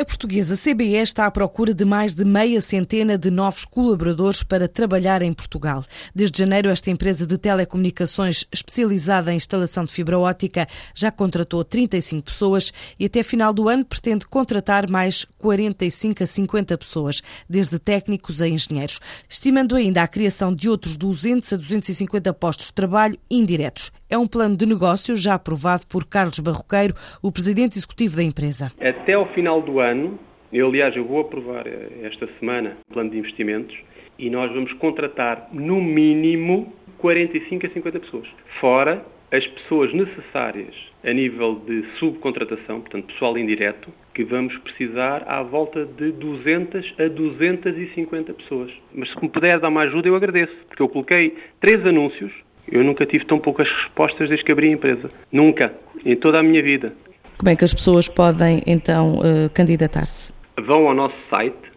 A portuguesa CBE está à procura de mais de meia centena de novos colaboradores para trabalhar em Portugal. Desde janeiro, esta empresa de telecomunicações especializada em instalação de fibra ótica já contratou 35 pessoas e até final do ano pretende contratar mais 45 a 50 pessoas, desde técnicos a engenheiros, estimando ainda a criação de outros 200 a 250 postos de trabalho indiretos. É um plano de negócio já aprovado por Carlos Barroqueiro, o presidente executivo da empresa. Até ao final do ano, eu aliás eu vou aprovar eh, esta semana o plano de investimentos e nós vamos contratar no mínimo 45 a 50 pessoas. Fora as pessoas necessárias a nível de subcontratação, portanto pessoal indireto, que vamos precisar à volta de 200 a 250 pessoas. Mas se me puder dar uma ajuda, eu agradeço, porque eu coloquei três anúncios eu nunca tive tão poucas respostas desde que abri a empresa. Nunca. Em toda a minha vida. Como é que as pessoas podem, então, uh, candidatar-se? Vão ao nosso site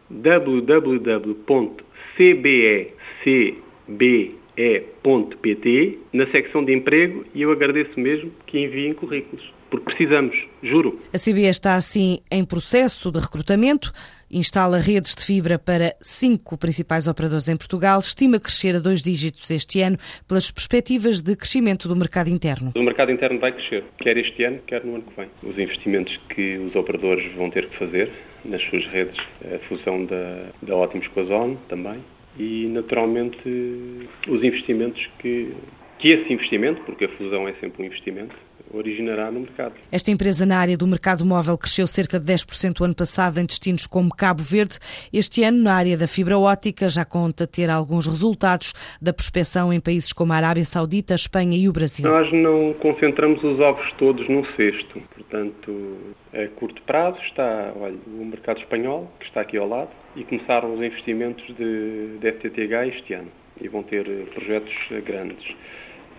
www.cbecb.pt na secção de emprego e eu agradeço mesmo que enviem currículos porque precisamos, juro. A CBE está assim em processo de recrutamento, instala redes de fibra para cinco principais operadores em Portugal, estima crescer a dois dígitos este ano pelas perspectivas de crescimento do mercado interno. O mercado interno vai crescer, quer este ano, quer no ano que vem. Os investimentos que os operadores vão ter que fazer nas suas redes, a fusão da, da Ótimos com a Zone também, e naturalmente os investimentos que, que esse investimento, porque a fusão é sempre um investimento, originará no mercado. Esta empresa na área do mercado móvel cresceu cerca de 10% o ano passado em destinos como Cabo Verde. Este ano, na área da fibra ótica, já conta ter alguns resultados da prospecção em países como a Arábia Saudita, a Espanha e o Brasil. Nós não concentramos os ovos todos num cesto. Portanto, a curto prazo está olha, o mercado espanhol, que está aqui ao lado, e começaram os investimentos de, de FTTH este ano. E vão ter projetos grandes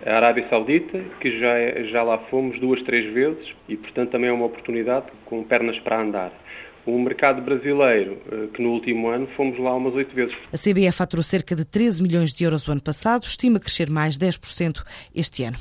a Arábia Saudita, que já, é, já lá fomos duas, três vezes e, portanto, também é uma oportunidade com pernas para andar o mercado brasileiro, eh, que no último ano fomos lá umas oito vezes. A CBE faturou cerca de 13 milhões de euros o ano passado, estima crescer mais 10% este ano.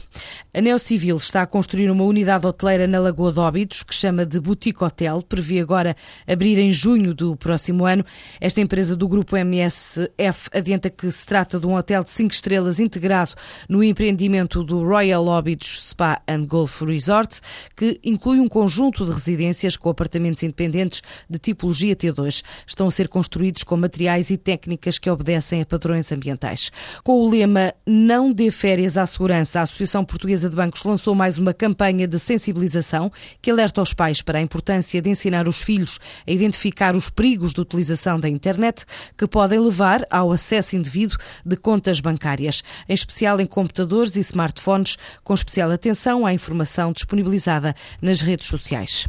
A Neocivil está a construir uma unidade hoteleira na Lagoa de Óbidos, que chama de Boutique Hotel, prevê agora abrir em junho do próximo ano. Esta empresa do grupo MSF adianta que se trata de um hotel de 5 estrelas integrado no empreendimento do Royal Óbidos Spa and Golf Resort, que inclui um conjunto de residências com apartamentos independentes de tipologia T2 estão a ser construídos com materiais e técnicas que obedecem a padrões ambientais. Com o lema Não dê férias à segurança, a Associação Portuguesa de Bancos lançou mais uma campanha de sensibilização que alerta os pais para a importância de ensinar os filhos a identificar os perigos de utilização da internet que podem levar ao acesso indevido de contas bancárias, em especial em computadores e smartphones, com especial atenção à informação disponibilizada nas redes sociais.